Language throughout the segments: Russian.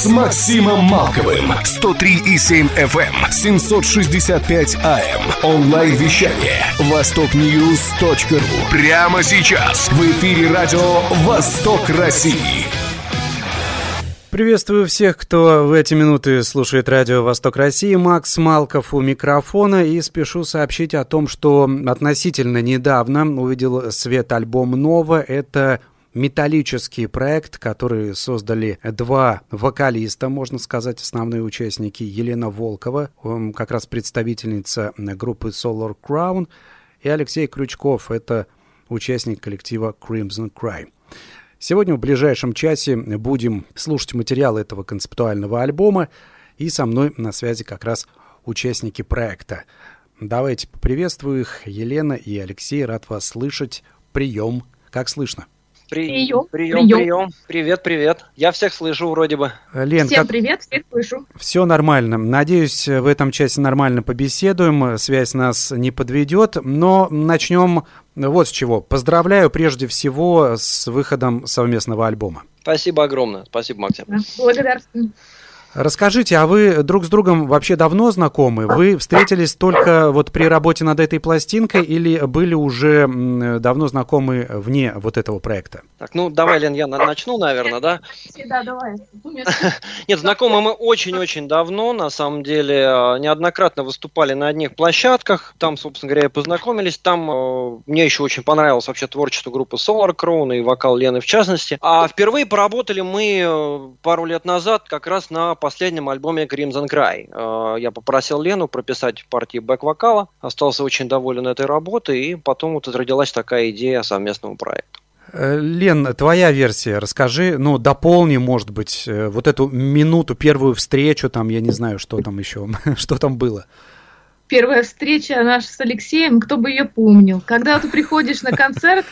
с Максимом Малковым. 103,7 FM, 765 AM. Онлайн-вещание. Востокньюз.ру. Прямо сейчас. В эфире радио «Восток России». Приветствую всех, кто в эти минуты слушает радио «Восток России». Макс Малков у микрофона. И спешу сообщить о том, что относительно недавно увидел свет альбом «Нова». Это металлический проект, который создали два вокалиста, можно сказать, основные участники. Елена Волкова, как раз представительница группы Solar Crown, и Алексей Крючков, это участник коллектива Crimson Cry. Сегодня в ближайшем часе будем слушать материал этого концептуального альбома, и со мной на связи как раз участники проекта. Давайте поприветствую их. Елена и Алексей, рад вас слышать. Прием. Как слышно? Прием, прием, прием, прием. Привет, привет. Я всех слышу вроде бы. Лен, Всем как... привет, всех слышу. Все нормально. Надеюсь, в этом часе нормально побеседуем, связь нас не подведет, но начнем вот с чего. Поздравляю прежде всего с выходом совместного альбома. Спасибо огромное. Спасибо, Максим. Благодарствую. Расскажите, а вы друг с другом вообще давно знакомы? Вы встретились только вот при работе над этой пластинкой или были уже давно знакомы вне вот этого проекта? Так, ну давай, Лен, я начну, наверное, да? Да, давай. Нет, знакомы мы очень-очень давно, на самом деле, а, неоднократно выступали на одних площадках, там, собственно говоря, и познакомились, там а, мне еще очень понравилось вообще творчество группы Solar Crown и вокал Лены в частности. А впервые поработали мы э, пару лет назад как раз на последнем альбоме Crimson Cry. Э, я попросил Лену прописать партии бэк-вокала, остался очень доволен этой работой, и потом вот родилась такая идея совместного проекта. Э, Лен, твоя версия, расскажи, ну, дополни, может быть, э, вот эту минуту, первую встречу, там, я не знаю, что там еще, что там было. Первая встреча наша с Алексеем, кто бы ее помнил. Когда ты приходишь на концерт,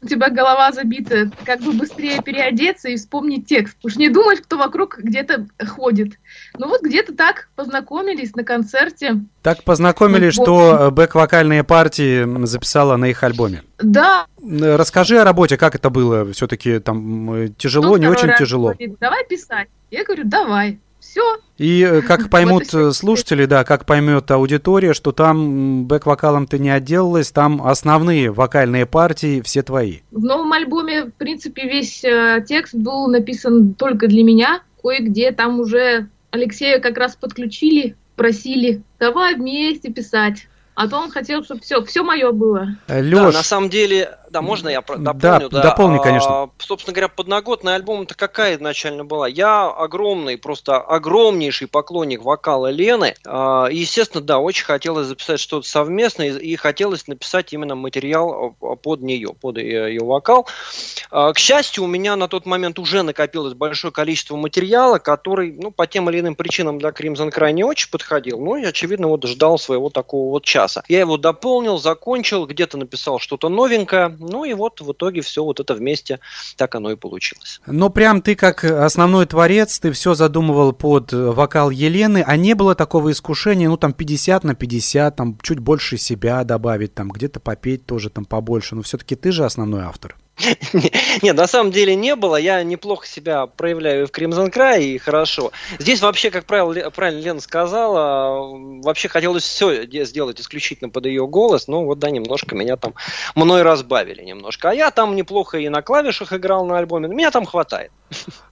у тебя голова забита, как бы быстрее переодеться и вспомнить текст. Уж не думать, кто вокруг где-то ходит. Ну вот где-то так познакомились на концерте. Так познакомились, что бэк-вокальные партии записала на их альбоме. Да. Расскажи о работе, как это было? Все-таки там тяжело, ну, не очень тяжело. Говорит, давай писать. Я говорю, давай. Все. И э, как поймут вот слушатели, да, как поймет аудитория, что там бэк-вокалом ты не отделалась, там основные вокальные партии все твои. В новом альбоме, в принципе, весь э, текст был написан только для меня. Кое-где там уже Алексея как раз подключили, просили, давай вместе писать. А то он хотел, чтобы все, все мое было. Леш, да, на самом деле, да, можно я дополню? Да, да дополни, конечно. А, собственно говоря, подноготный альбом-то какая изначально была? Я огромный, просто огромнейший поклонник вокала Лены. А, естественно, да, очень хотелось записать что-то совместное, и, хотелось написать именно материал а, под нее, под ее, ее вокал. А, к счастью, у меня на тот момент уже накопилось большое количество материала, который, ну, по тем или иным причинам для Crimson Cry не очень подходил, но, очевидно, вот ждал своего такого вот часа. Я его дополнил, закончил, где-то написал что-то новенькое, ну и вот в итоге все вот это вместе так оно и получилось. Но прям ты как основной творец, ты все задумывал под вокал Елены, а не было такого искушения, ну там 50 на 50, там чуть больше себя добавить, там где-то попеть тоже там побольше, но все-таки ты же основной автор. Нет, на самом деле не было. Я неплохо себя проявляю в Crimson Cry, и хорошо. Здесь вообще, как правило, правильно Лена сказала, вообще хотелось все сделать исключительно под ее голос, но вот да, немножко меня там мной разбавили немножко. А я там неплохо и на клавишах играл на альбоме. Меня там хватает.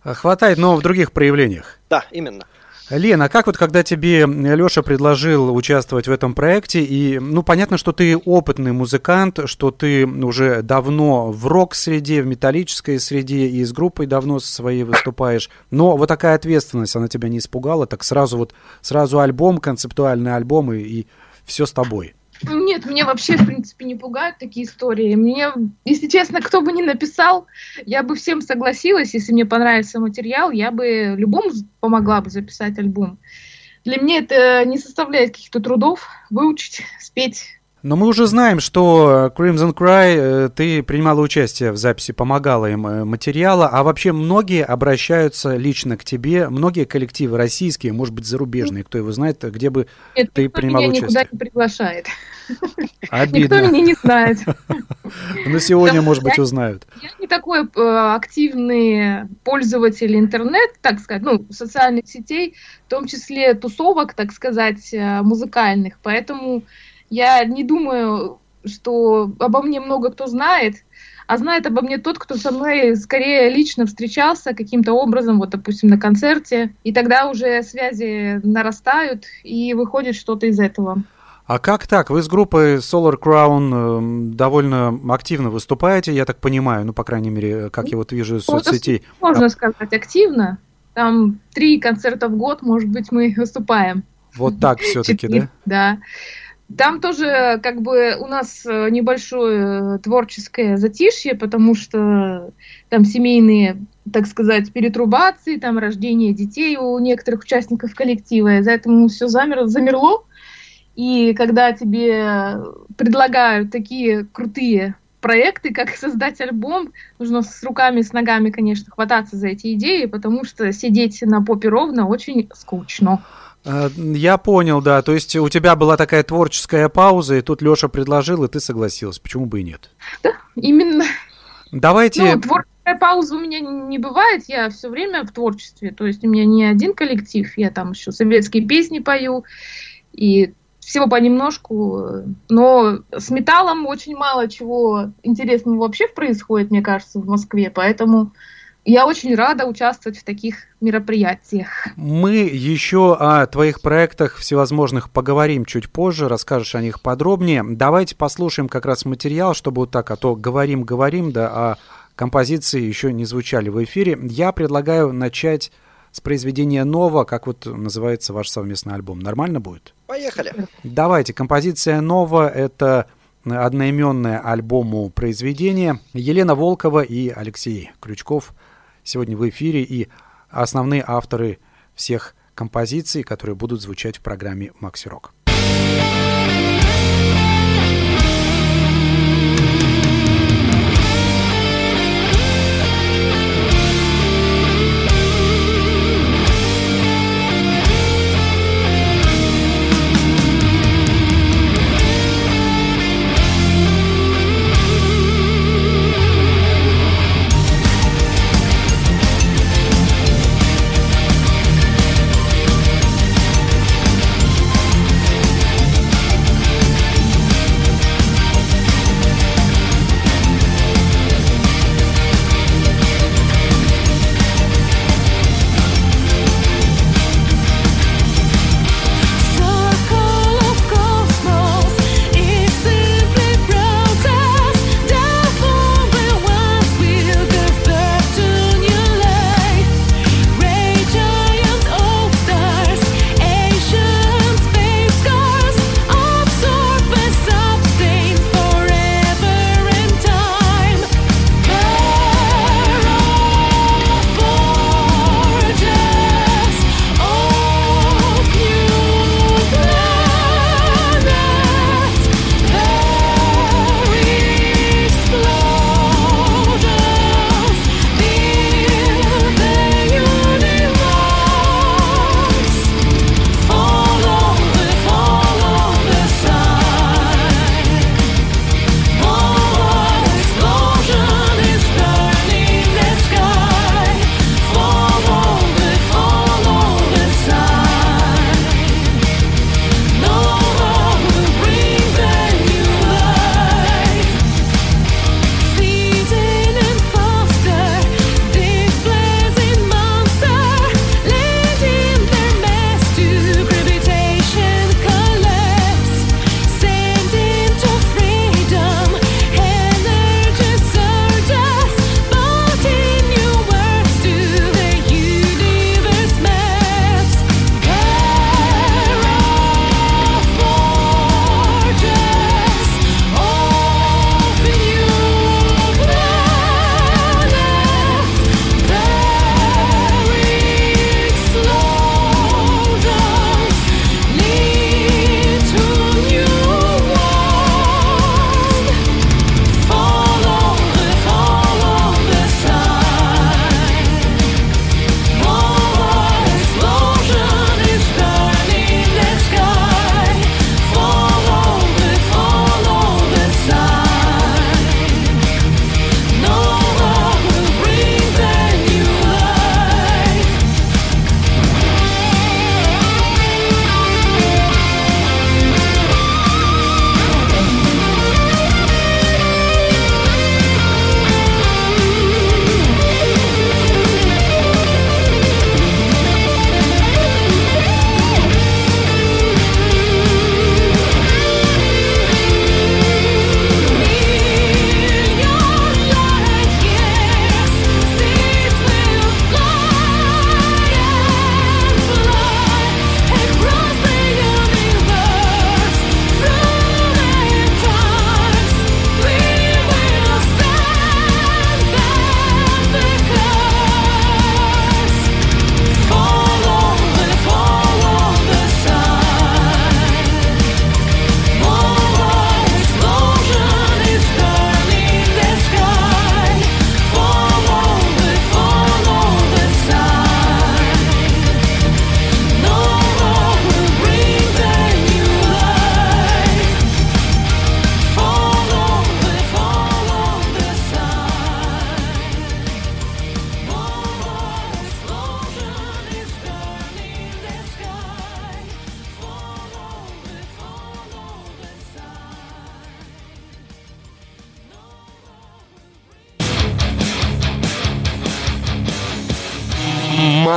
Хватает, но в других проявлениях. Да, именно. Лена, как вот когда тебе Леша предложил участвовать в этом проекте, и, ну, понятно, что ты опытный музыкант, что ты уже давно в рок-среде, в металлической среде и с группой давно своей выступаешь, но вот такая ответственность, она тебя не испугала, так сразу вот, сразу альбом, концептуальный альбом и, и все с тобой? Нет, меня вообще, в принципе, не пугают такие истории. Мне, если честно, кто бы ни написал, я бы всем согласилась, если мне понравится материал, я бы любому помогла бы записать альбом. Для меня это не составляет каких-то трудов выучить, спеть Но мы уже знаем, что Crimson Cry, э, ты принимала участие в записи, помогала им э, материала, а вообще многие обращаются лично к тебе, многие коллективы российские, может быть, зарубежные, кто его знает, где бы Нет, ты принимала меня участие. никуда не приглашает. Обидно. Никто меня не знает. Но сегодня, может быть, узнают. Я не такой э, активный пользователь интернет, так сказать, ну, социальных сетей, в том числе тусовок, так сказать, музыкальных, поэтому я не думаю, что обо мне много кто знает, а знает обо мне тот, кто со мной скорее лично встречался каким-то образом, вот, допустим, на концерте, и тогда уже связи нарастают, и выходит что-то из этого. А как так? Вы с группой Solar Crown э, довольно активно выступаете, я так понимаю, ну, по крайней мере, как я вот вижу из ну, соцсетей. Можно сказать, активно. Там три концерта в год, может быть, мы выступаем. Вот так все-таки, да? Да. Там тоже как бы у нас э, небольшое творческое затишье, потому что там семейные, так сказать, перетрубации, там рождение детей у некоторых участников коллектива, из-за этого все замерло, замерло. И когда тебе предлагают такие крутые проекты, как создать альбом, нужно с руками, с ногами, конечно, хвататься за эти идеи, потому что сидеть на попе ровно очень скучно. Э, я понял, да. То есть у тебя была такая творческая пауза, и тут Леша предложил, и ты согласилась. Почему бы и нет? Да, именно. Давайте... Ну, творческая пауза у меня не бывает, я все время в творчестве. То есть у меня не один коллектив, я там еще советские песни пою, и всего понемножку. Но с металлом очень мало чего интересного вообще происходит, мне кажется, в Москве, поэтому я очень рада участвовать в таких мероприятиях. Мы еще о твоих проектах всевозможных поговорим чуть позже, расскажешь о них подробнее. Давайте послушаем как раз материал, чтобы вот так, а то говорим-говорим, да, а композиции еще не звучали в эфире. Я предлагаю начать с произведения «Нова», как вот называется ваш совместный альбом. Нормально будет? Поехали. Давайте. Композиция «Нова» — это одноименное альбому произведение. Елена Волкова и Алексей Крючков — сегодня в эфире и основные авторы всех композиций, которые будут звучать в программе «Макси Рок».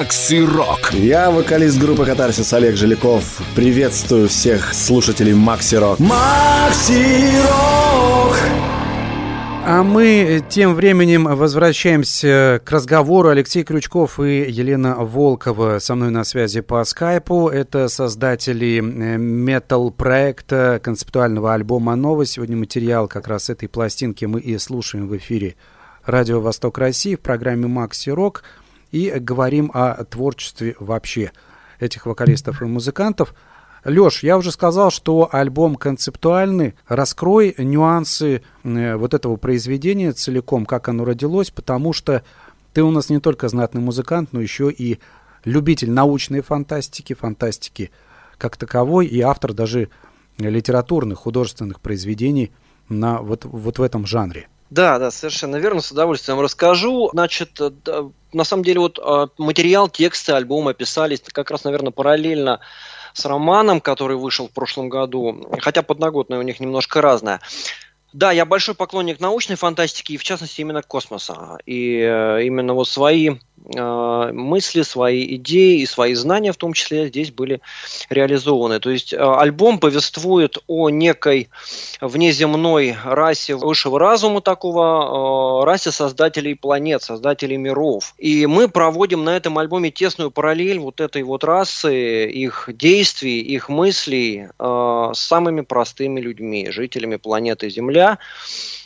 Макси Рок. Я вокалист группы Катарсис Олег Жиляков. Приветствую всех слушателей Макси Рок. Макси Рок! А мы тем временем возвращаемся к разговору. Алексей Крючков и Елена Волкова со мной на связи по скайпу. Это создатели метал-проекта концептуального альбома «Нова». Сегодня материал как раз этой пластинки мы и слушаем в эфире Радио «Восток России» в программе «Макси Рок» и говорим о творчестве вообще этих вокалистов и музыкантов – Леш, я уже сказал, что альбом концептуальный. Раскрой нюансы э, вот этого произведения целиком, как оно родилось, потому что ты у нас не только знатный музыкант, но еще и любитель научной фантастики, фантастики как таковой, и автор даже литературных, художественных произведений на вот, вот в этом жанре. Да, да, совершенно верно, с удовольствием расскажу. Значит, э, на самом деле вот э, материал, тексты альбома писались как раз, наверное, параллельно с романом, который вышел в прошлом году, хотя подноготная у них немножко разная. Да, я большой поклонник научной фантастики и, в частности, именно космоса. И э, именно вот свои мысли, свои идеи и свои знания в том числе здесь были реализованы. То есть э, альбом повествует о некой внеземной расе высшего разума такого, э, расе создателей планет, создателей миров. И мы проводим на этом альбоме тесную параллель вот этой вот расы, их действий, их мыслей э, с самыми простыми людьми, жителями планеты Земля.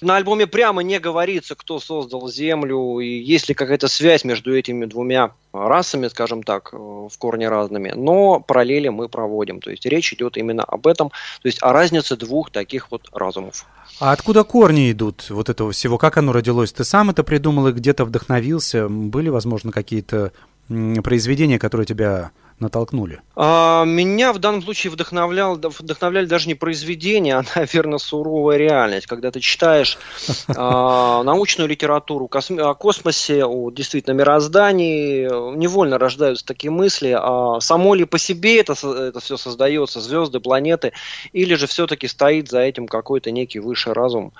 На альбоме прямо не говорится, кто создал Землю и есть ли какая-то связь между этими двумя расами, скажем так, э, в корне разными. Но параллели мы проводим. То есть речь идет именно об этом, то есть о разнице двух таких вот разумов. А откуда корни идут вот этого всего? Как оно родилось? Ты сам это придумал и где-то вдохновился? Были, возможно, какие-то произведения, которые тебя натолкнули? А, меня в данном случае вдохновлял, вдохновляли даже не произведения, а, наверное, суровая реальность. Когда ты читаешь а, научную литературу о космосе, о действительно мироздании, невольно рождаются такие мысли, а само ли по себе это, это все создается, звезды, планеты, или же все-таки стоит за этим какой-то некий высший разум,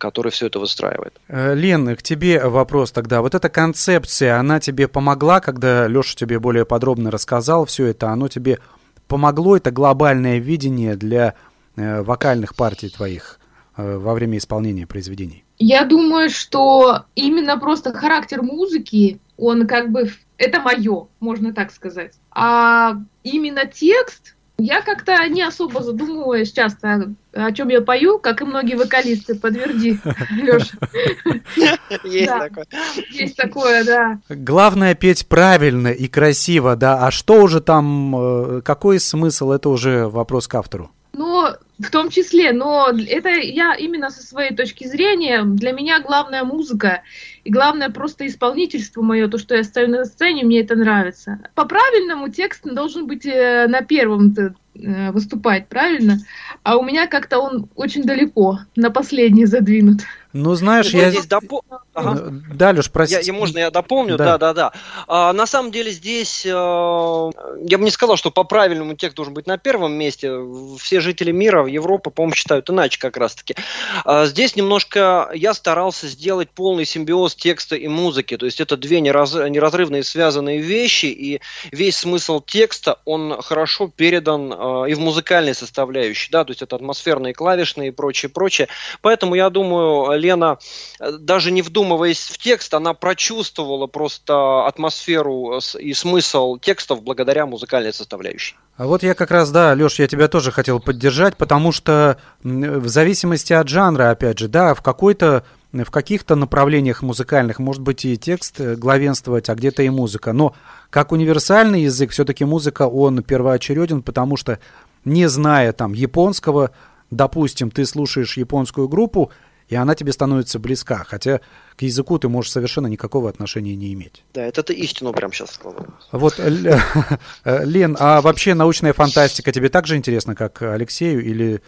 который все это выстраивает. Э, Лен, к тебе вопрос тогда. Вот эта концепция, она тебе помогла, когда Леша тебе более подробно рассказал все это, оно тебе помогло, это глобальное видение для э, вокальных партий твоих э, во время исполнения произведений? Я думаю, что именно просто характер музыки, он как бы, это мое, можно так сказать. А именно текст, я как-то не особо задумываюсь часто, о чем я пою, как и многие вокалисты. Подтверди, Леша. Есть такое. Есть такое, да. Главное петь правильно и красиво, да. А что уже там, э, какой смысл, это уже вопрос к автору. Ну, в том числе, но это я именно со своей точки зрения, для меня главная музыка и главное просто исполнительство мое, то, что я стою на сцене, мне это нравится. По-правильному текст должен быть э, на первом э, выступать, правильно? А у меня как-то он очень далеко, на последний задвинут. Ну, знаешь, я... Здесь допо... ага. Э, да, Леш, прости. Я, можно я дополню? Да, да, да. да. А, на самом деле здесь, а, я бы не сказал, что по правильному текст должен быть на первом месте. Все жители мира, Европы, по-моему, считают иначе как раз-таки. А, здесь немножко я старался сделать полный симбиоз текста и музыки. То есть это две нераз... неразрывные связанные вещи, и весь смысл текста, он хорошо передан а, и в музыкальной составляющей. Да? То есть это атмосферные клавишные и прочее, прочее. Поэтому я думаю, Лена, э, даже не вдумываясь в текст, она прочувствовала просто атмосферу и смысл текстов благодаря музыкальной составляющей. А вот я как раз, да, Леш, я тебя тоже хотел поддержать, потому что в зависимости от жанра, опять же, да, в какой-то в каких-то направлениях музыкальных может быть и текст э, главенствовать, а где-то и музыка. Но как универсальный язык, все-таки музыка, он первоочереден, потому что не зная там японского, допустим, ты слушаешь японскую группу, и она тебе становится близка, хотя к языку ты можешь совершенно никакого отношения не иметь. Да, это ты истину прямо сейчас сказал. Вот, э, Лен, а вообще научная фантастика тебе так же интересна, как Алексею, или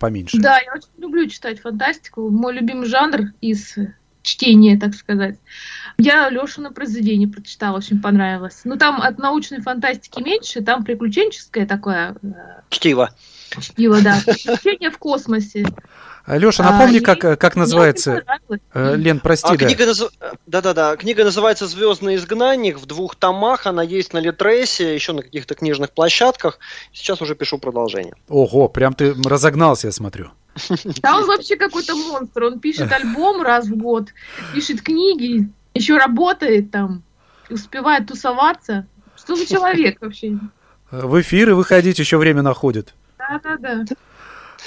поменьше? Да, я очень люблю читать фантастику. Мой любимый жанр из чтения, так сказать. Я Лешина произведение прочитала, очень понравилось. Ну, там от научной фантастики меньше, там приключенческое такое. Чтиво. Чтила, да. Приключения в космосе. Леша, напомни, а, как, как называется... Э, Лен, прости, а, да. Книга наз... Да-да-да, книга называется «Звездный изгнанник» в двух томах, она есть на Литресе, еще на каких-то книжных площадках. Сейчас уже пишу продолжение. Ого, прям ты разогнался, я смотрю. Да он вообще какой-то монстр, он пишет альбом раз в год, пишет книги, еще работает там, успевает тусоваться. Что за человек вообще? В эфиры выходить еще время находит. Да-да-да.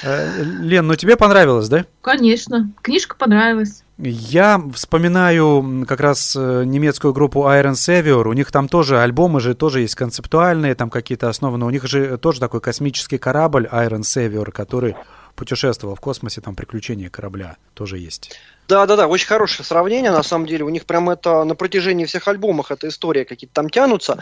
Э, Лен, ну тебе понравилось, да? Конечно, книжка понравилась. Я вспоминаю как раз э, немецкую группу Iron Savior. У них там тоже альбомы же тоже есть концептуальные, там какие-то основаны. У них же тоже такой космический корабль Iron Savior, который путешествовал в космосе, там приключения корабля тоже есть. Да, да, да, очень хорошее сравнение, на самом деле. У них прям это на протяжении всех альбомов эта история какие-то там тянутся.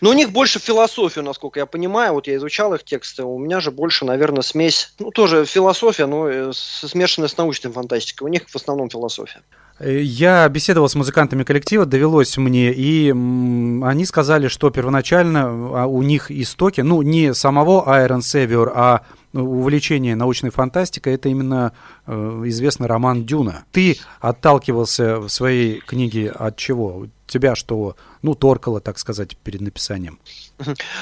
Но у них больше философию, насколько я понимаю. Вот я изучал их тексты. У меня же больше, наверное, смесь, ну, тоже философия, но э, смешанная с научной фантастикой. У них в основном философия. Э, я беседовал с музыкантами коллектива, довелось мне, и они сказали, что первоначально а, у них истоки, ну, не самого Iron Savior, а увлечение научной фантастикой, это именно э, известный роман «Дюна». Ты отталкивался в своей книге от чего? тебя что, ну, торкало, так сказать, перед написанием?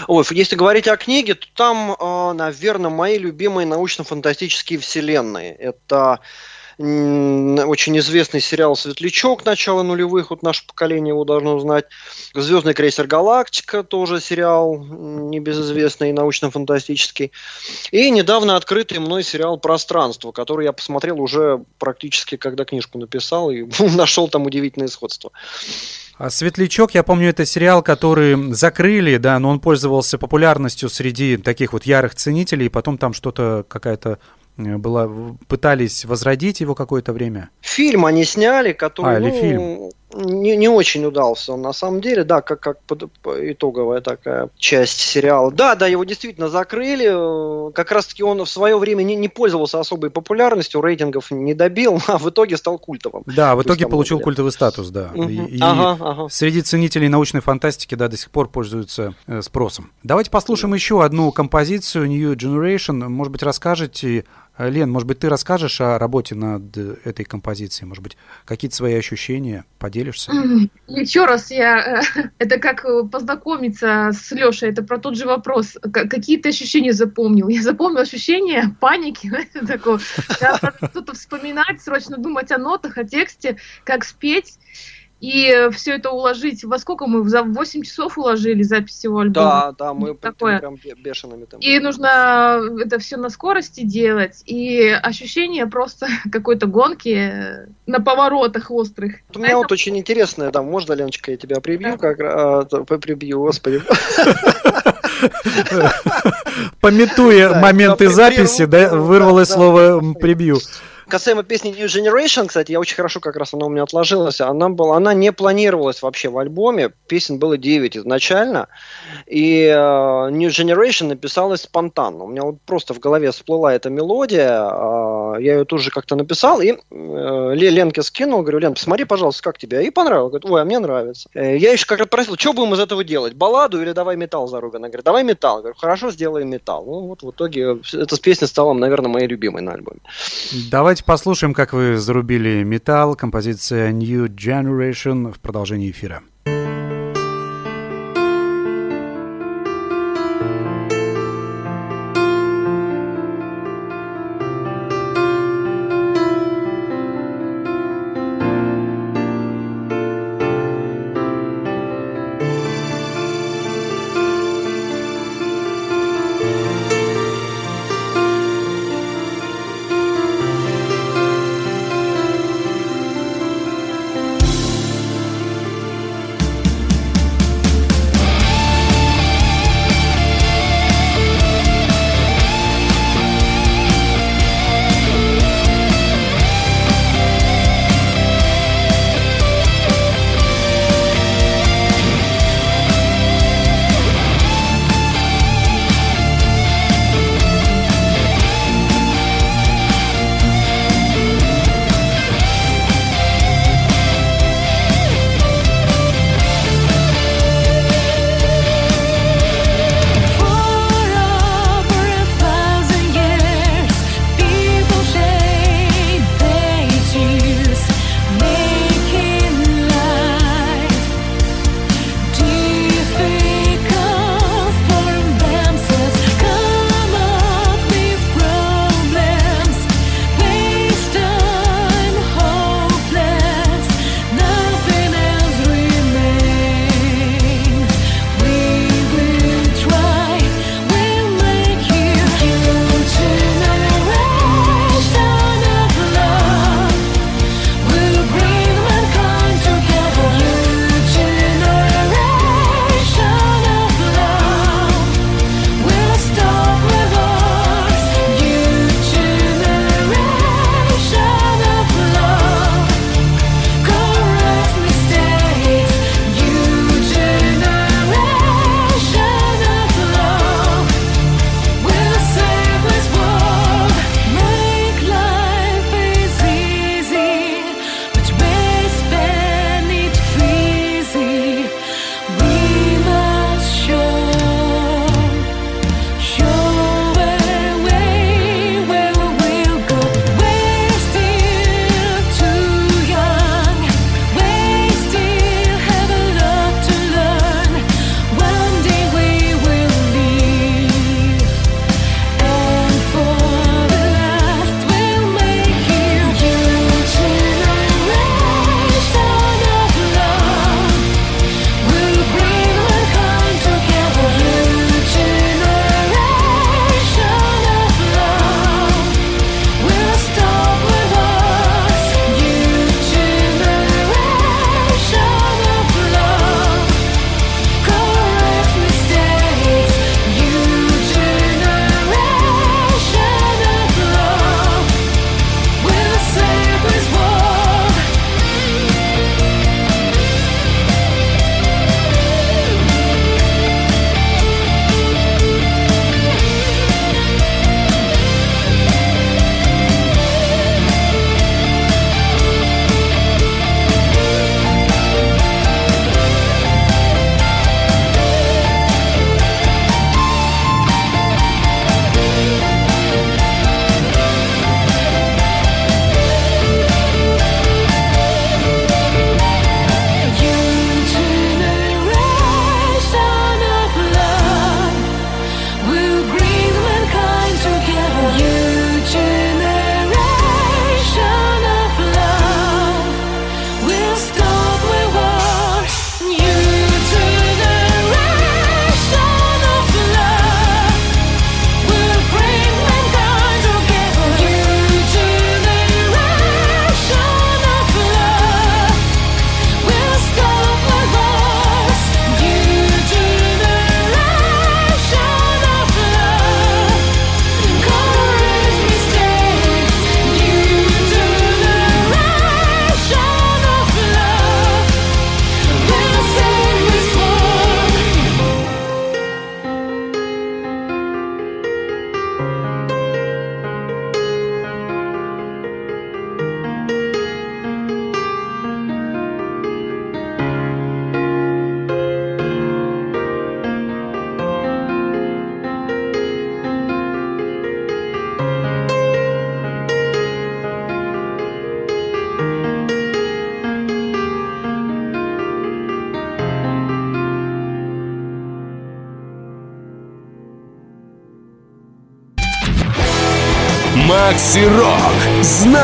Ой, если говорить о книге, то там, э, наверное, мои любимые научно-фантастические вселенные. Это очень известный сериал «Светлячок» начала нулевых, вот наше поколение его должно знать. «Звездный крейсер Галактика» тоже сериал небезызвестный, научно-фантастический. И недавно открытый мной сериал «Пространство», который я посмотрел уже практически, когда книжку написал, и нашел там удивительное сходство. А «Светлячок», я помню, это сериал, который закрыли, да, но он пользовался популярностью среди таких вот ярых ценителей, и потом там что-то, какая-то была, пытались возродить его какое-то время? Фильм они сняли, который а, ну, фильм. Не, не очень удался он на самом деле, да, как, как под, итоговая такая часть сериала. Да, да, его действительно закрыли. Как раз-таки он в свое время не, не пользовался особой популярностью, рейтингов не добил, а в итоге стал культовым. Да, в итоге получил деле. культовый статус, да. Угу. И, и ага, ага. среди ценителей научной фантастики, да, до сих пор пользуются э, спросом. Давайте послушаем еще одну композицию New Generation. Может быть, расскажете Э, Лен, может быть, ты расскажешь о работе над этой композицией? Может быть, какие-то свои ощущения поделишься? Еще раз, я э, это как э, познакомиться с Лешей, это про тот же вопрос. Какие ты ощущения запомнил? Я запомнил ощущение паники, такого. Что-то вспоминать, срочно думать о нотах, о тексте, как спеть. И все это уложить, во сколько мы? За 8 часов уложили запись всего альбома? Да, да, мы такое. прям бешеными там. И нужно это все на скорости делать, и ощущение просто какой-то гонки на поворотах острых. У меня вот очень интересное, да, можно, Леночка, я тебя прибью, как а, прибью, господи. Пометуя моменты записи, да, вырвалось слово «прибью». Касаемо песни New Generation, кстати, я очень хорошо как раз она у меня отложилась. Она была, она не планировалась вообще в альбоме. Песен было 9 изначально. И uh, New Generation написалась спонтанно. У меня вот просто в голове всплыла эта мелодия. Uh, я ее тоже как-то написал. И uh, Ленке скинул. Говорю, Лен, посмотри, пожалуйста, как тебе. И понравилось. Говорит, ой, а мне нравится. Uh, я еще как раз просил, что будем из этого делать? Балладу или давай металл зарубим? Она говорит, давай металл. Говорю, хорошо, сделаем металл. Ну вот в итоге эта песня стала, наверное, моей любимой на альбоме. Давайте послушаем, как вы зарубили металл, композиция New Generation в продолжении эфира.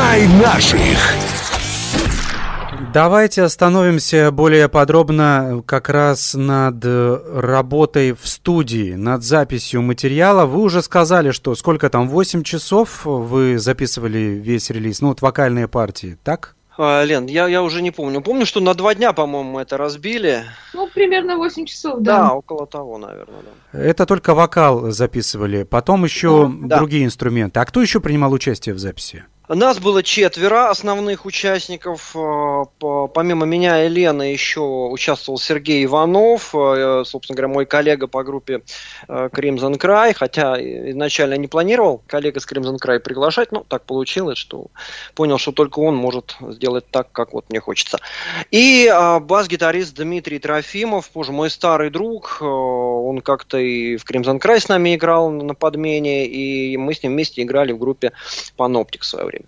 Знай наших. Давайте остановимся более подробно как раз над работой в студии, над записью материала. Вы уже сказали, что сколько там, 8 часов вы записывали весь релиз, ну вот вокальные партии, так? А, Лен, я, я уже не помню. Помню, что на два дня, по-моему, мы это разбили. Ну, примерно 8 часов, да. Да, около того, наверное, да. Это только вокал записывали, потом еще да. другие инструменты. А кто еще принимал участие в записи? Нас было четверо основных участников. Э, помимо меня и Лены еще участвовал Сергей Иванов, э, собственно говоря, мой коллега по группе э, Crimson Cry, хотя изначально не планировал коллега с Crimson Cry приглашать, но так получилось, что понял, что только он может сделать так, как вот мне хочется. И бас-гитарист Дмитрий Трофимов, позже мой старый друг, он как-то и в Crimson Cry с нами играл на подмене, и мы с ним вместе играли в группе Panoptic в свое время.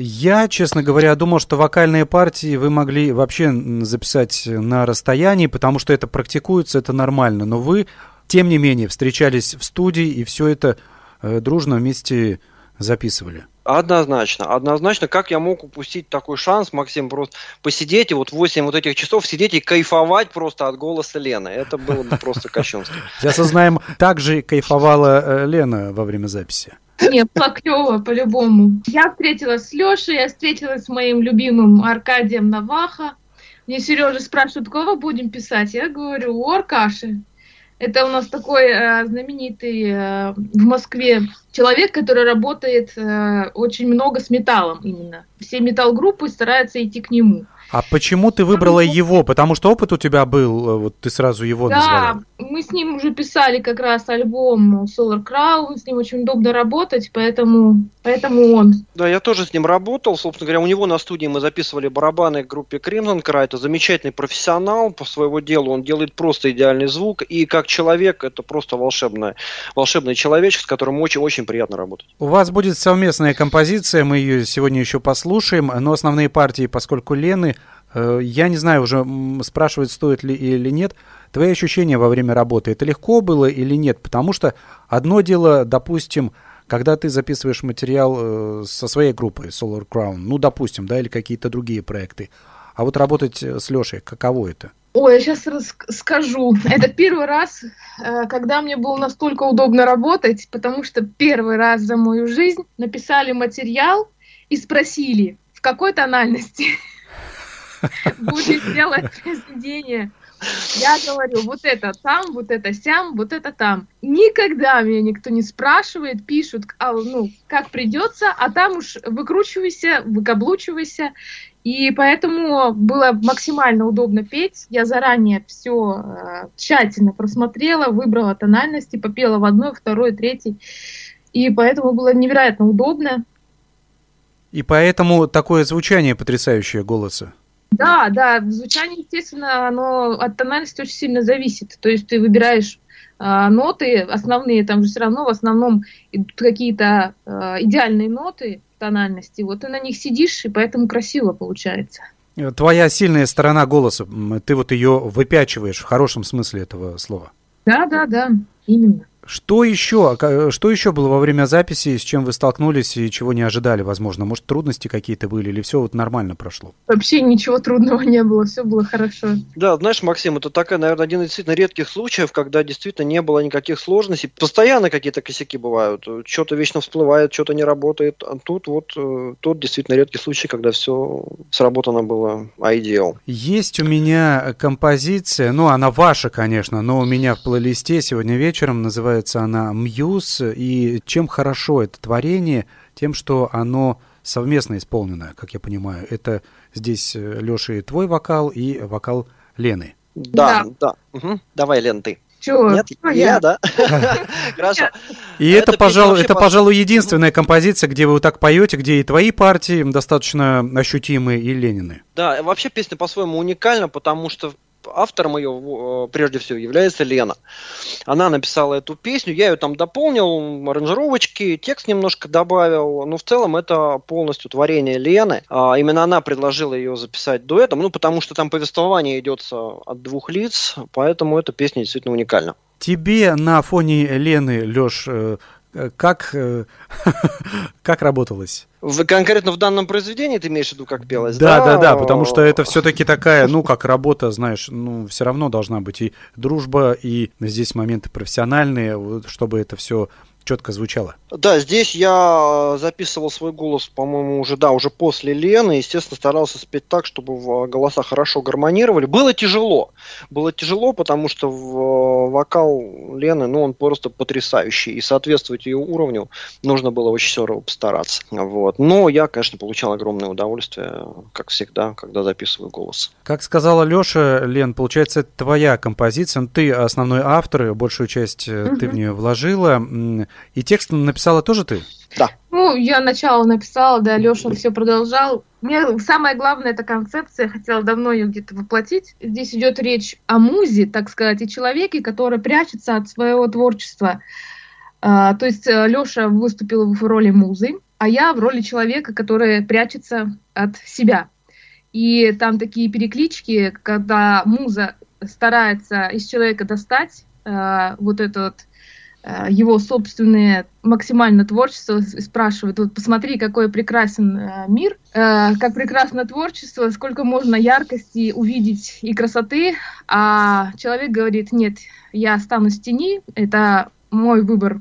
Я, честно говоря, думал, что вокальные партии вы могли вообще записать на расстоянии, потому что это практикуется, это нормально. Но вы, тем не менее, встречались в студии и все это э, дружно вместе записывали. Однозначно, однозначно, как я мог упустить такой шанс, Максим, просто посидеть и вот 8 вот этих часов сидеть и кайфовать просто от голоса Лены. Это было бы просто кощунство. Сейчас узнаем, так же кайфовала э, Лена во время записи. Не, было по-любому. Я встретилась с Лешей, я встретилась с моим любимым Аркадием Наваха. Мне Сережа спрашивает, кого будем писать? Я говорю, у Аркаши. Это у нас такой э, знаменитый э, в Москве человек, который работает э, очень много с металлом именно. Все металл-группы стараются идти к нему. А почему ты выбрала его? Потому что опыт у тебя был, э, вот ты сразу его да, назвала. Да, мы с ним уже писали как раз альбом Solar Crown, с ним очень удобно работать, поэтому, поэтому он. Да, я тоже с ним работал, собственно говоря, у него на студии мы записывали барабаны к группе Crimson Cry, это замечательный профессионал по своему делу, он делает просто идеальный звук, и как человек это просто волшебный, волшебный человечек, с которым очень-очень приятно работать. У вас будет совместная композиция, мы ее сегодня еще послушаем, но основные партии, поскольку Лены я не знаю, уже спрашивать, стоит ли или нет. Твои ощущения во время работы, это легко было или нет? Потому что одно дело, допустим, когда ты записываешь материал э, со своей группой Solar Crown, ну, допустим, да, или какие-то другие проекты, а вот работать с Лешей, каково это? Ой, я сейчас расскажу. Это первый раз, э, когда мне было настолько удобно работать, потому что первый раз за мою жизнь написали материал и спросили, в какой тональности. Будет делать произведение. Я говорю, вот это там, вот это сям, вот это там. Никогда меня никто не спрашивает, пишут, а, ну, как придется, а там уж выкручивайся, выкаблучивайся. И поэтому было максимально удобно петь. Я заранее все э, тщательно просмотрела, выбрала тональности, попела в одной, второй, третий. И поэтому было невероятно удобно. И поэтому такое звучание потрясающее голоса. Да, да, звучание, естественно, оно от тональности очень сильно зависит. То есть ты выбираешь э, ноты, основные там же все равно в основном идут какие-то э, идеальные ноты тональности. Вот ты на них сидишь, и поэтому красиво получается. Твоя сильная сторона голоса, ты вот ее выпячиваешь в хорошем смысле этого слова. Да, да, да, именно. Что еще, что еще было во время записи, с чем вы столкнулись и чего не ожидали, возможно? Может, трудности какие-то были или все вот нормально прошло? Вообще ничего трудного не было, все было хорошо. Да, знаешь, Максим, это такая, наверное, один из действительно редких случаев, когда действительно не было никаких сложностей. Постоянно какие-то косяки бывают, что-то вечно всплывает, что-то не работает. А тут вот э, тот действительно редкий случай, когда все сработано было ideal. Есть у меня композиция, ну, она ваша, конечно, но у меня в плейлисте сегодня вечером называется называется она «Мьюз», и чем хорошо это творение, тем, что оно совместно исполнено, как я понимаю. Это здесь, э, Леша, твой вокал и вокал Лены. Да, да. да. Угу. Давай, Лен, ты. Чего? Нет, я, я, да? Хорошо. И это, пожалуй, это, пожалуй, единственная композиция, где вы так поете, где и твои партии достаточно ощутимые, и Ленины. Да, вообще песня по-своему уникальна, потому что автором ее э, прежде всего является Лена. Она написала эту песню, я ее там дополнил, аранжировочки, текст немножко добавил, но в целом это полностью творение Лены. А, именно она предложила ее записать дуэтом, ну потому что там повествование идет от двух лиц, поэтому эта песня действительно уникальна. Тебе на фоне Лены, Леш, э, Э, как, как работалось? В, конкретно в данном произведении ты имеешь в виду, как пелось? Да, да, да, да потому что это все-таки такая, ну, как работа, знаешь, ну, все равно должна быть и дружба, и здесь моменты профессиональные, чтобы это все четко звучало. Да, здесь я э, записывал свой голос, по-моему, уже, да, уже после Лены. Естественно, старался спеть так, чтобы э, голоса хорошо гармонировали. Было тяжело. Было тяжело, потому что в э, вокал Лены, ну, он просто потрясающий. И соответствовать ее уровню нужно было очень здорово постараться. Вот. Но я, конечно, получал огромное удовольствие, как всегда, когда записываю голос. Как сказала Леша, Лен, получается, это твоя композиция. Ты основной автор, большую часть угу. ты в нее вложила. И текст написала тоже ты? Да. Ну, я начало написала, да, Леша все продолжал. Мне самое главное эта концепция, я хотела давно ее где-то воплотить. Здесь идет речь о музе, так сказать, и человеке, который прячется от своего творчества. А, то есть э, Леша выступил в роли музы, а я в роли человека, который прячется от себя. И там такие переклички, когда муза старается из человека достать э, вот этот Э, его собственное максимально творчество спрашивает, вот посмотри, какой прекрасен э, мир, э, как прекрасно творчество, сколько можно яркости увидеть и красоты, а человек говорит, нет, я останусь в тени, это мой выбор,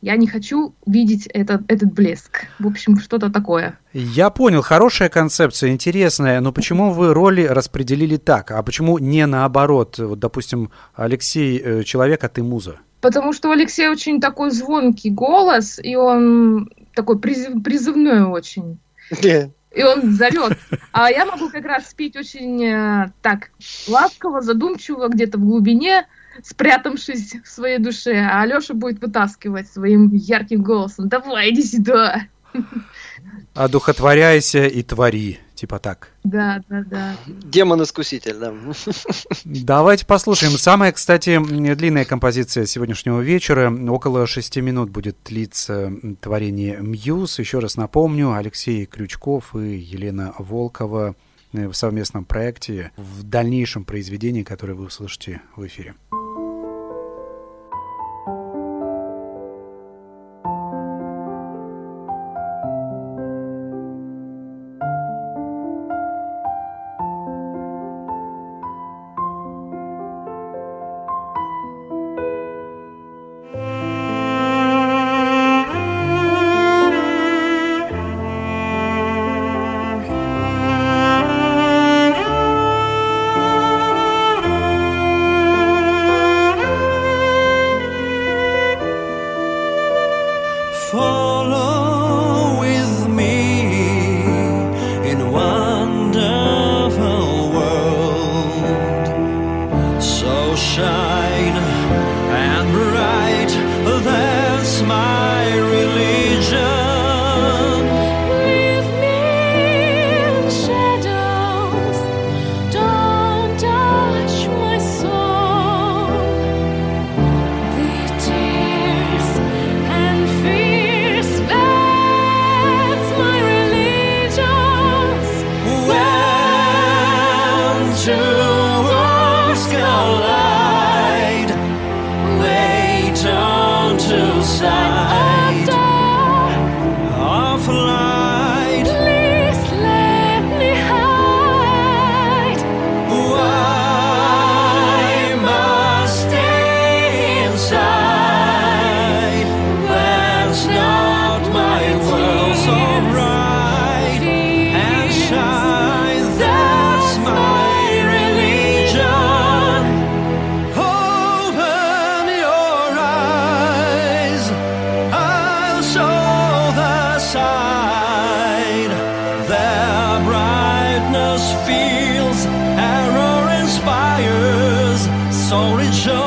я не хочу видеть этот, этот блеск. В общем, что-то такое. Я понял, хорошая концепция, интересная, но почему вы роли распределили так, а почему не наоборот? Вот, допустим, Алексей человек, а ты муза. Потому что у Алексея очень такой звонкий голос, и он такой призыв, призывной очень. И он зовет. А я могу как раз спеть очень э, так ласково, задумчиво, где-то в глубине, спрятавшись в своей душе. А Алеша будет вытаскивать своим ярким голосом. Давай, иди сюда. Одухотворяйся и твори. Типа так. Да, да, да. Демон-искуситель, да. Давайте послушаем. Самая, кстати, длинная композиция сегодняшнего вечера. Около шести минут будет длиться творение Мьюз. Еще раз напомню, Алексей Крючков и Елена Волкова в совместном проекте в дальнейшем произведении, которое вы услышите в эфире. soul is yours.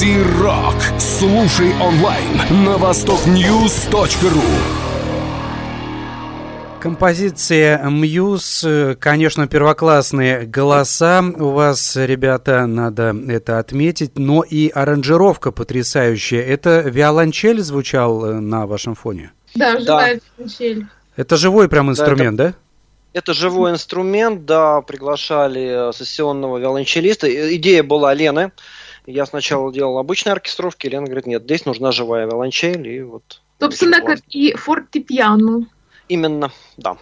Рок. Слушай онлайн на востокньюз.ру. Композиция Мьюз, конечно, первоклассные голоса. У вас, ребята, надо это отметить. Но и аранжировка потрясающая. Это виолончель звучал э, на вашем фоне? Да, живая виолончель. Это живой прям инструмент, да? Это живой инструмент, да, приглашали э, сессионного виолончелиста. Идея была Лены. Я сначала делал обычные оркестровки, Лена говорит, нет, здесь нужна живая виолончель, и вот Собственно, как и фортепиано. именно, да,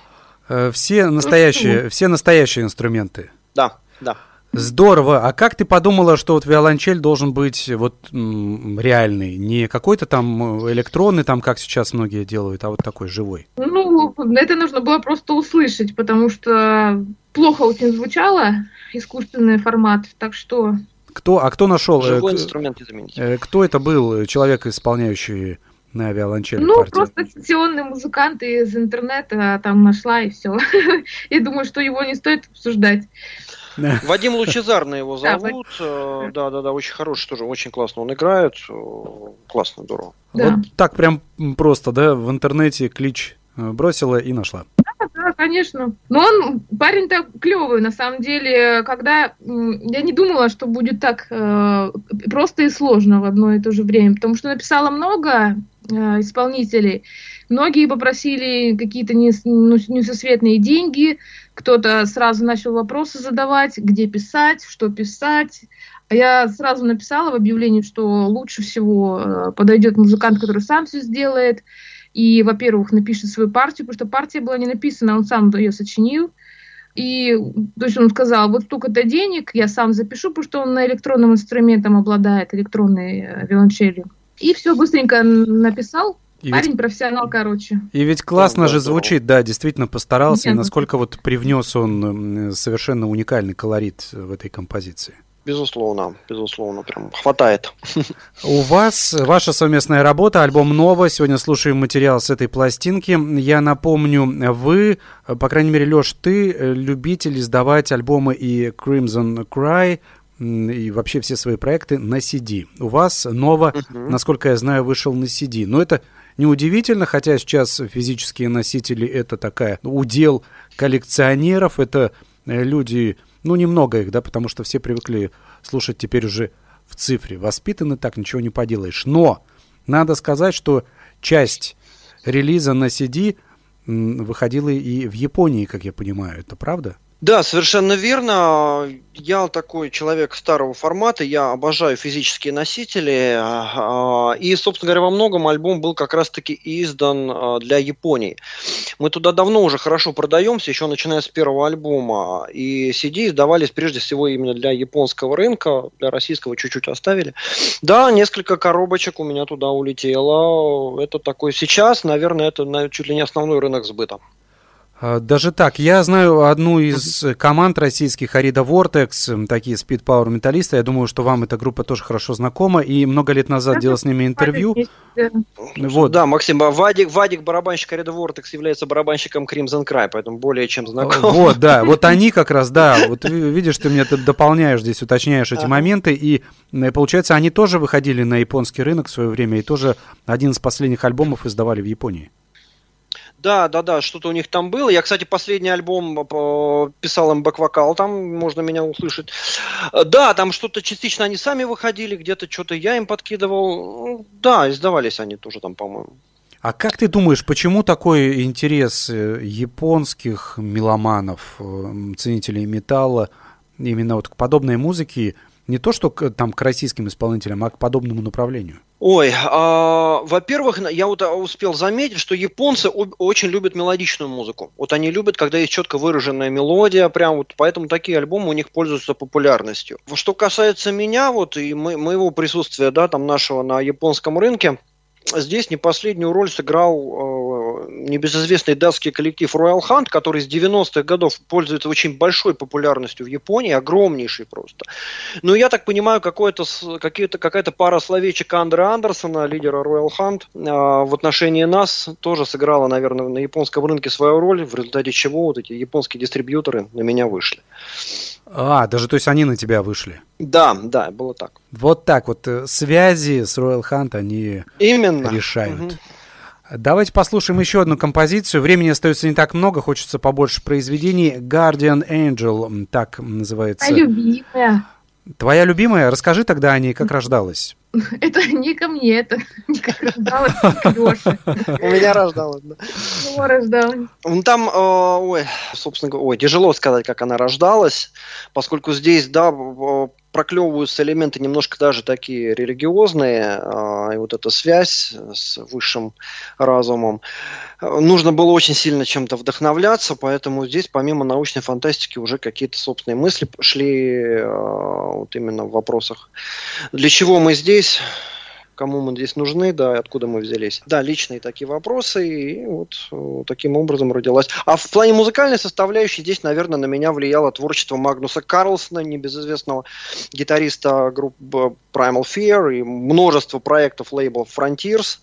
Э, Все настоящие, все настоящие инструменты. да, да. Здорово. А как ты подумала, что вот виолончель должен быть вот м, реальный, не какой-то там э, электронный, там как сейчас многие делают, а вот такой живой? Ну, это нужно было просто услышать, потому что плохо очень звучало искусственный формат. Так что Кто, а кто нашел? э, Живой инструмент не заменить. э, Кто это был э, человек, исполняющий на виолончели Ну, партию? просто сессионный музыкант из интернета там нашла и все. И думаю, что его не стоит обсуждать. Вадим Лучезарный его зовут. Да, да, да, очень хороший тоже, очень классно он играет. Классно, здорово. Да. Вот так прям просто, да, в интернете клич бросила и нашла. Да, конечно. Но он парень-то клевый, на самом деле. Когда я не думала, что будет так э, просто и сложно в одно и то же время, потому что написала много э, исполнителей. Многие попросили какие-то нес- ну, несусветные деньги, кто-то сразу начал вопросы задавать, где писать, что писать. А я сразу написала в объявлении, что лучше всего э, подойдет музыкант, который сам все сделает. И, во-первых, напишет свою партию, потому что партия была не написана, он сам ее сочинил. И то есть он сказал, вот столько-то денег, я сам запишу, потому что он на электронном инструментом обладает, электронной э, виолончелью. И все быстренько написал. И ведь, Парень профессионал, короче. и ведь классно Да, же да, звучит, да, действительно постарался, и Нет, ну- насколько вот привнес он совершенно уникальный колорит в этой композиции. Безусловно, безусловно, прям хватает. У вас ваша совместная работа, альбом «Нова». Сегодня слушаем материал с этой пластинки. Я напомню, вы, по крайней мере, Леш, ты э, любитель издавать альбомы и Crimson Cry, и вообще все свои проекты на CD. У вас «Нова», насколько я знаю, вышел на CD. Но это неудивительно, хотя сейчас физические носители – это такая удел коллекционеров, это э, люди, ну, немного их, да, потому что все привыкли слушать теперь уже в цифре. Воспитаны так, ничего не поделаешь. Но надо сказать, что часть релиза на CD выходила и в Японии, как я понимаю. Это правда? Да, совершенно верно. Я такой человек старого формата, я обожаю физические носители. а, И, собственно говоря, во многом альбом был как раз-таки издан а, для Японии. Мы туда давно уже хорошо продаемся, еще начиная с первого альбома. И CD издавались прежде всего именно для японского рынка, для российского чуть-чуть оставили. Да, несколько коробочек у меня туда улетело. Это такой сейчас, наверное, это чуть ли не основной рынок сбыта. А, Даже так, я знаю одну из команд российских, Арида Vortex, м, такие Speed Power металлисты. Я думаю, что вам эта группа тоже хорошо знакома. И много лет назад делал с ними интервью. Да. Вот. Да, Максим, а Вадик, Вадик барабанщик Арида Вортекс, является барабанщиком Crimson Cry, поэтому более чем знаком. Вот, да, вот они как раз, да, вот ви- видишь, ты мне тут дополняешь здесь, уточняешь эти моменты, и получается, они тоже выходили на японский рынок в свое время, и тоже один из последних альбомов издавали в Японии. Да, да, да, что-то у них там было. Я, кстати, последний альбом э, писал им бэк-вокал, там можно меня услышать. Э, Да, там что-то частично они сами выходили, где-то что-то я им подкидывал. Ну, Да, издавались они тоже там, по-моему. А как ты думаешь, почему такой интерес э, японских меломанов, ценителей металла, именно вот к подобной музыке, не то что к, там к российским исполнителям, а к подобному направлению? Ой, а, во-первых, я вот а, успел заметить, что японцы очень любят мелодичную музыку. Вот они любят, когда есть четко выраженная мелодия, прям вот, поэтому такие альбомы у них пользуются популярностью. Что касается меня, вот и мо- моего присутствия, да, там нашего на японском рынке, здесь не последнюю роль сыграл э, небезызвестный датский коллектив Royal Hunt, который с 90-х годов пользуется очень большой популярностью в Японии, огромнейший просто. Ну, я так понимаю, какое-то, какие-то, какая-то пара словечек Андера Андерсона, лидера Royal Hunt, а, в отношении нас тоже сыграла, наверное, на японском рынке свою роль, в результате чего вот эти японские дистрибьюторы на меня вышли. А, даже то есть они на тебя вышли. Да, да, было так. Вот так вот э, связи с Royal Hunt они Именно. решают. Мгм. Давайте послушаем еще одну композицию. Времени остается не так много, хочется побольше произведений. Guardian Angel, так называется. А любимая. Твоя любимая? Расскажи тогда о ней, как рождалась. Это не ко мне, это как рождалась к. У меня рождалась, да. Ну, Там, э, ой, собственно говоря, ой, тяжело сказать, как она рождалась, поскольку здесь, да, проклевываются элементы немножко даже такие религиозные, а, и вот эта связь с высшим разумом. Нужно было очень сильно чем-то вдохновляться, поэтому здесь помимо научной фантастики уже какие-то собственные мысли шли э, вот именно в вопросах. Для чего мы здесь? Кому мы здесь нужны, да, откуда мы взялись. Да, личные такие вопросы, и вот э, таким образом родилась. А в плане музыкальной составляющей здесь, наверное, на меня влияло творчество Магнуса Карлсона, небезызвестного гитариста группы Primal Fear и множество проектов лейблов Frontiers.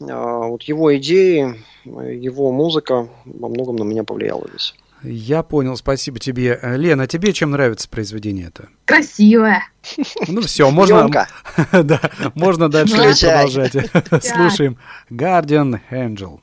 А, Вот его идеи, его музыка во многом на меня повлияла здесь. Я понял, спасибо тебе. Лена, тебе чем нравится произведение это? Красивая. Ну все, можно, да, можно дальше продолжать. Слушаем Guardian Angel.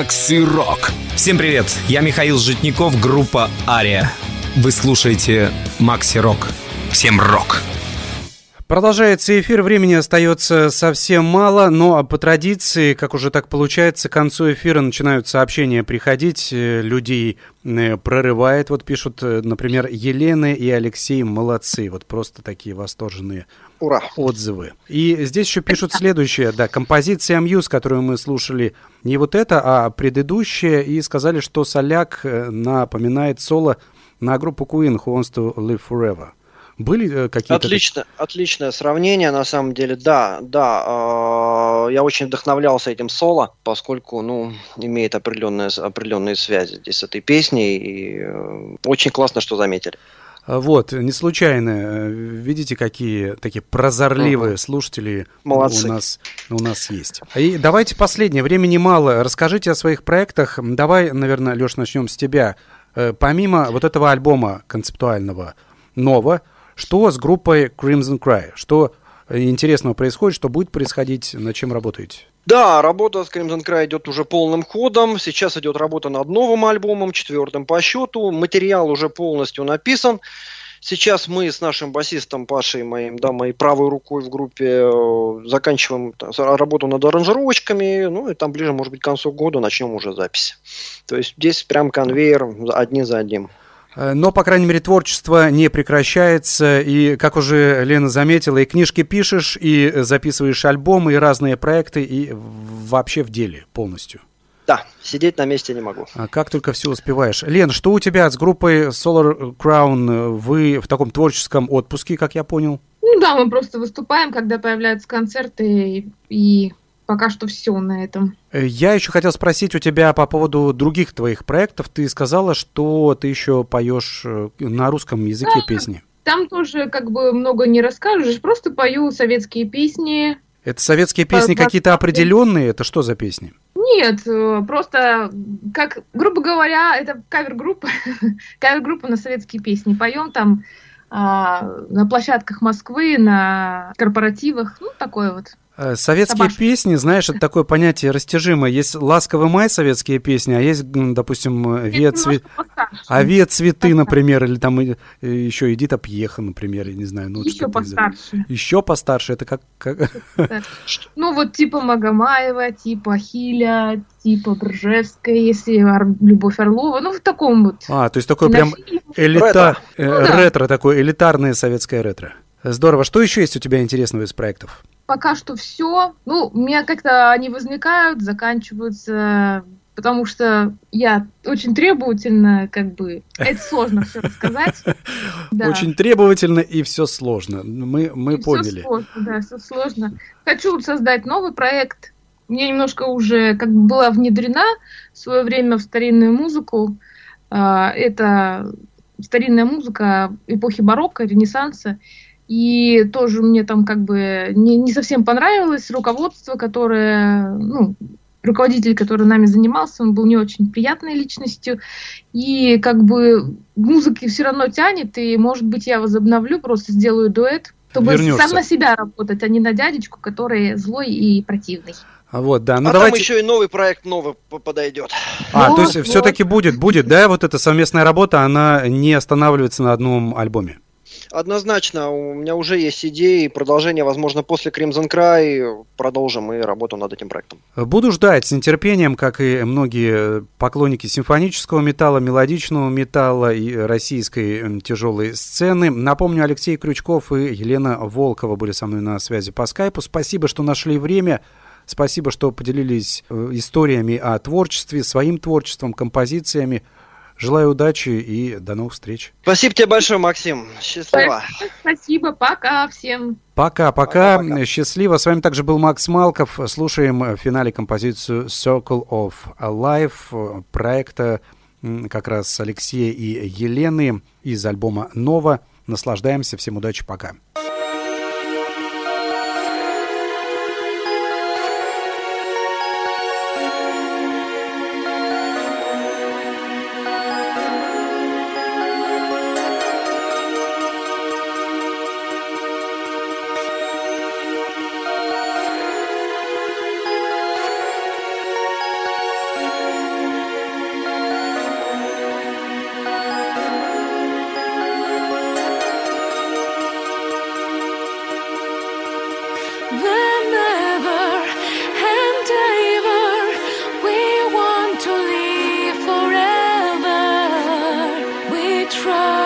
Макси Рок. Всем привет, я Михаил Житников, группа Ария. Вы слушаете Макси Рок. Всем рок! Продолжается эфир, времени остается совсем мало, но по традиции, как уже так получается, к концу эфира начинают сообщения приходить, э, людей э, прорывает, вот пишут, э, например, Елена и Алексей молодцы, вот просто такие восторженные Ура! отзывы. И здесь еще пишут следующее, да, композиция Мьюз, которую мы слушали, не вот это, а предыдущая, и сказали, что Соляк напоминает соло на группу Queen Who Wants to Live Forever. Были э, какие-то... Отлично, отличное сравнение, на самом деле, да, да. э, я очень вдохновлялся этим соло, поскольку, ну, имеет определенные, определенные связи здесь с этой песней, и э, очень классно, что заметили. А, Вот, не случайно. э, Видите, какие такие прозорливые слушатели Молодцы. у нас, у нас есть. И давайте последнее, времени мало. Расскажите о своих проектах. Давай, наверное, Леш, начнем с тебя. Э, Помимо вот этого альбома концептуального «Нова», что с группой Crimson Cry? Что э, интересного происходит, что будет происходить, над чем работаете? Да, работа с Crimson Cry идет уже полным ходом. Сейчас идет работа над новым альбомом, четвертым по счету. Материал уже полностью написан. Сейчас мы с нашим басистом Пашей, моим, да, моей правой рукой в группе, э, заканчиваем та- с- работу над аранжировочками. Ну и там ближе, может быть, к концу года начнем уже записи. То есть здесь прям конвейер одни за одним. Э, Но, по крайней мере, творчество не прекращается. И, как уже Лена заметила, и книжки пишешь, и записываешь альбомы, и разные проекты, и вообще в деле полностью. Да, сидеть на месте не могу. А Как только все успеваешь. Лен, что у тебя с группой Solar Crown? Вы в таком творческом отпуске, как я понял? Ну да, мы просто выступаем, когда появляются концерты, и, и пока что все на этом. Э, Я еще хотел спросить у тебя по поводу других твоих проектов. Ты сказала, что ты еще поешь э, на русском языке Да. песни. Там тоже как бы много не расскажешь, просто пою советские песни. Это советские песни По- какие-то по- определенные? Это что за песни? Нет, э, просто, как, грубо говоря, это кавер-группа, кавер-группа на советские песни. Поем там а, на площадках Москвы, на корпоративах, ну, такое вот. Э, Советские Собашка. песни, знаешь, это такое понятие растяжимое. Есть «Ласковый май» советские песни, а есть, допустим, э, «Вет цве-. «Ове цветы», например, или там э, еще «Эдита Пьеха», например, я не знаю. Ну, Еще постарше. Еще постарше, это как... как- Ну, вот типа Магомаева, типа Хиля, типа Бржевская, если Ор- Любовь Орлова, ну, в таком вот. А, то есть такой прям элита... э, Ну да. ретро, такое элитарное советское ретро. Здорово. Что еще есть у тебя интересного из проектов? Пока что все. Ну, у меня как-то они возникают, заканчиваются, потому что я очень требовательна, как бы. Это сложно все рассказать. Да. Очень требовательно и все сложно. Мы, мы Всё поняли. сложно, да, все сложно. Хочу создать новый проект. Мне немножко уже как бы была внедрена в свое время в старинную музыку. А, Это старинная музыка эпохи барокко, ренессанса. И тоже мне там как бы не, не совсем понравилось руководство, которое, ну, руководитель, который нами занимался, он был не очень приятной личностью. И как бы музыки все равно тянет, и, может быть, я возобновлю, просто сделаю дуэт, чтобы Вернешься. сам на себя работать, а не на дядечку, который злой и противный. А Вот, да. Ну а давайте. там еще и новый проект новый подойдет. А, то Вот, есть вот. все-таки будет, будет, да, вот эта совместная работа, она не останавливается на одном альбоме. Однозначно, у меня уже есть идеи, продолжение, возможно, после Crimson Cry продолжим и работу над этим проектом. Буду ждать с нетерпением, как и многие поклонники симфонического металла, мелодичного металла и российской тяжелой сцены. Напомню, Алексей Крючков и Елена Волкова были со мной на связи по скайпу. Спасибо, что нашли время. Спасибо, что поделились э, историями о творчестве, своим творчеством, композициями. Желаю удачи и до новых встреч. Спасибо тебе большое, Максим. Счастливо. Спасибо, пока всем. Пока-пока. Счастливо. С вами также был Макс Малков. Слушаем в финале композицию Circle of Life э, проекта как раз Алексея и Елены из альбома «Нова». Наслаждаемся. Всем удачи. Пока. Circle try.